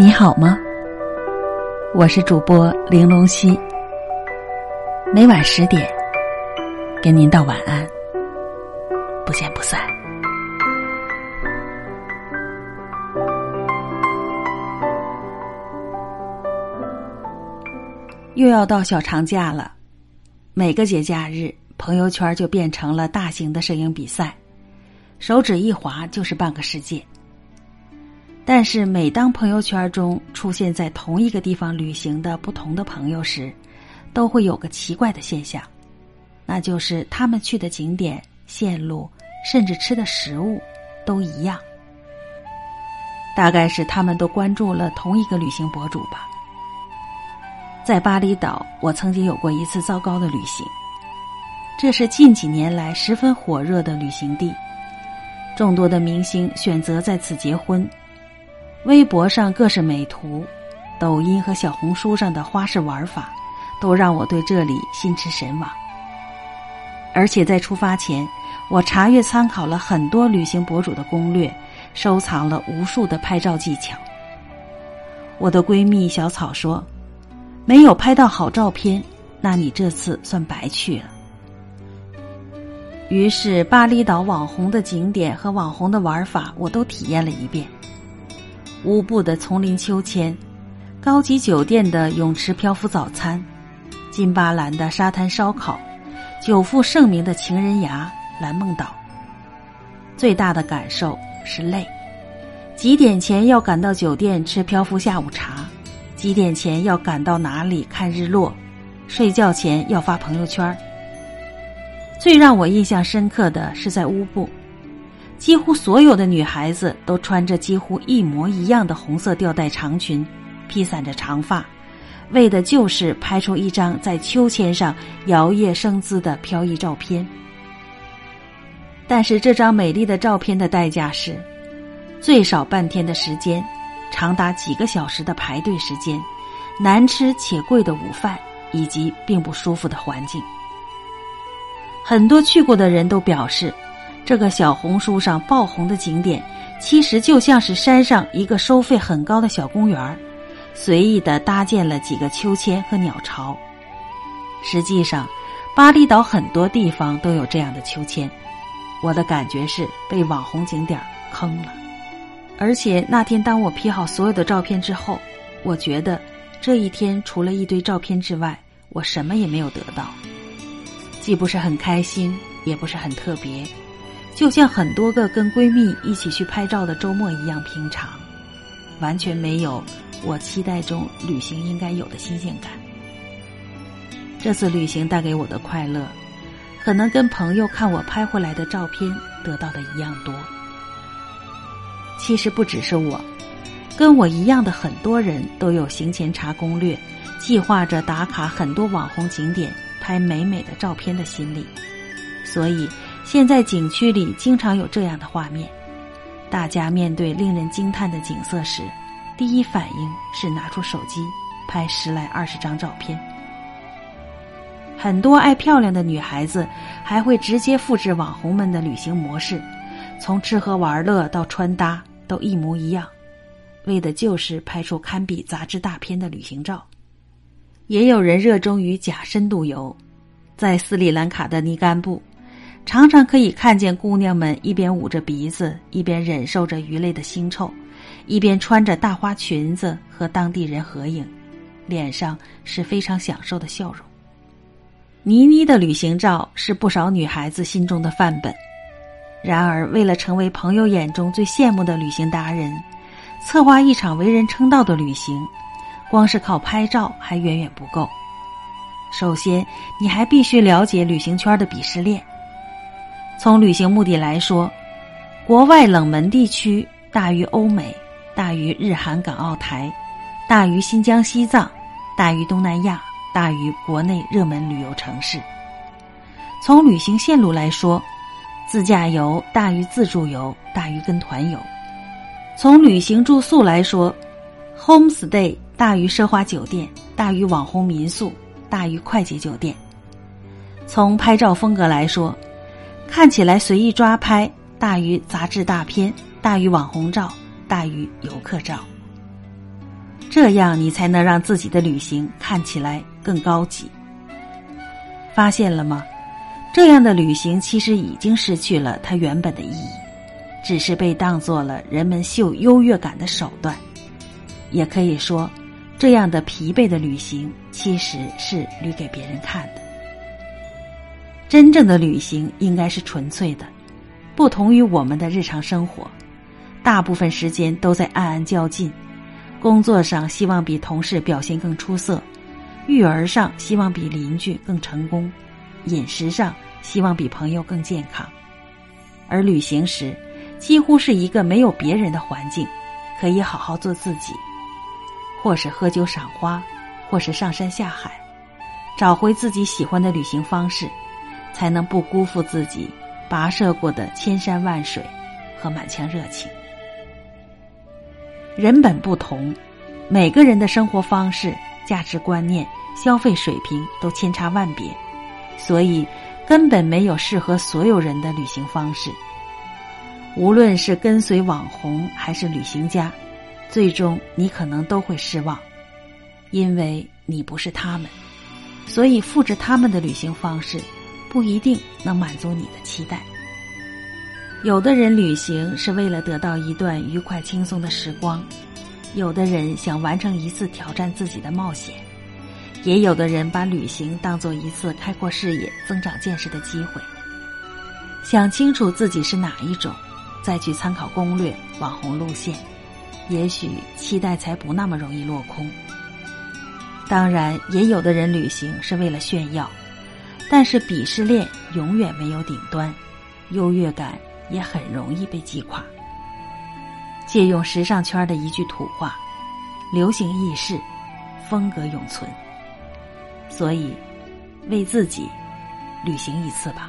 你好吗？我是主播玲珑溪，每晚十点跟您道晚安，不见不散。又要到小长假了，每个节假日，朋友圈就变成了大型的摄影比赛，手指一滑就是半个世界。但是，每当朋友圈中出现在同一个地方旅行的不同的朋友时，都会有个奇怪的现象，那就是他们去的景点、线路，甚至吃的食物都一样。大概是他们都关注了同一个旅行博主吧。在巴厘岛，我曾经有过一次糟糕的旅行，这是近几年来十分火热的旅行地，众多的明星选择在此结婚。微博上各式美图，抖音和小红书上的花式玩法，都让我对这里心驰神往。而且在出发前，我查阅参考了很多旅行博主的攻略，收藏了无数的拍照技巧。我的闺蜜小草说：“没有拍到好照片，那你这次算白去了。”于是，巴厘岛网红的景点和网红的玩法，我都体验了一遍。乌布的丛林秋千，高级酒店的泳池漂浮早餐，金巴兰的沙滩烧烤，久负盛名的情人崖蓝梦岛。最大的感受是累，几点前要赶到酒店吃漂浮下午茶，几点前要赶到哪里看日落，睡觉前要发朋友圈。最让我印象深刻的是在乌布。几乎所有的女孩子都穿着几乎一模一样的红色吊带长裙，披散着长发，为的就是拍出一张在秋千上摇曳生姿的飘逸照片。但是这张美丽的照片的代价是，最少半天的时间，长达几个小时的排队时间，难吃且贵的午饭，以及并不舒服的环境。很多去过的人都表示。这个小红书上爆红的景点，其实就像是山上一个收费很高的小公园随意的搭建了几个秋千和鸟巢。实际上，巴厘岛很多地方都有这样的秋千。我的感觉是被网红景点坑了。而且那天当我 P 好所有的照片之后，我觉得这一天除了一堆照片之外，我什么也没有得到，既不是很开心，也不是很特别。就像很多个跟闺蜜一起去拍照的周末一样平常，完全没有我期待中旅行应该有的新鲜感。这次旅行带给我的快乐，可能跟朋友看我拍回来的照片得到的一样多。其实不只是我，跟我一样的很多人都有行前查攻略，计划着打卡很多网红景点，拍美美的照片的心理，所以。现在景区里经常有这样的画面：大家面对令人惊叹的景色时，第一反应是拿出手机拍十来二十张照片。很多爱漂亮的女孩子还会直接复制网红们的旅行模式，从吃喝玩乐到穿搭都一模一样，为的就是拍出堪比杂志大片的旅行照。也有人热衷于假深度游，在斯里兰卡的尼甘布。常常可以看见姑娘们一边捂着鼻子，一边忍受着鱼类的腥臭，一边穿着大花裙子和当地人合影，脸上是非常享受的笑容。倪妮的旅行照是不少女孩子心中的范本，然而为了成为朋友眼中最羡慕的旅行达人，策划一场为人称道的旅行，光是靠拍照还远远不够。首先，你还必须了解旅行圈的鄙视链。从旅行目的来说，国外冷门地区大于欧美，大于日韩港澳台，大于新疆西藏，大于东南亚，大于国内热门旅游城市。从旅行线路来说，自驾游大于自助游，大于跟团游。从旅行住宿来说，home stay 大于奢华酒店，大于网红民宿，大于快捷酒店。从拍照风格来说。看起来随意抓拍大于杂志大片，大于网红照，大于游客照。这样你才能让自己的旅行看起来更高级。发现了吗？这样的旅行其实已经失去了它原本的意义，只是被当做了人们秀优越感的手段。也可以说，这样的疲惫的旅行其实是旅给别人看的。真正的旅行应该是纯粹的，不同于我们的日常生活，大部分时间都在暗暗较劲。工作上希望比同事表现更出色，育儿上希望比邻居更成功，饮食上希望比朋友更健康。而旅行时，几乎是一个没有别人的环境，可以好好做自己，或是喝酒赏花，或是上山下海，找回自己喜欢的旅行方式。才能不辜负自己跋涉过的千山万水和满腔热情。人本不同，每个人的生活方式、价值观念、消费水平都千差万别，所以根本没有适合所有人的旅行方式。无论是跟随网红还是旅行家，最终你可能都会失望，因为你不是他们，所以复制他们的旅行方式。不一定能满足你的期待。有的人旅行是为了得到一段愉快轻松的时光，有的人想完成一次挑战自己的冒险，也有的人把旅行当做一次开阔视野、增长见识的机会。想清楚自己是哪一种，再去参考攻略、网红路线，也许期待才不那么容易落空。当然，也有的人旅行是为了炫耀。但是鄙视链永远没有顶端，优越感也很容易被击垮。借用时尚圈的一句土话：“流行易逝，风格永存。”所以，为自己旅行一次吧。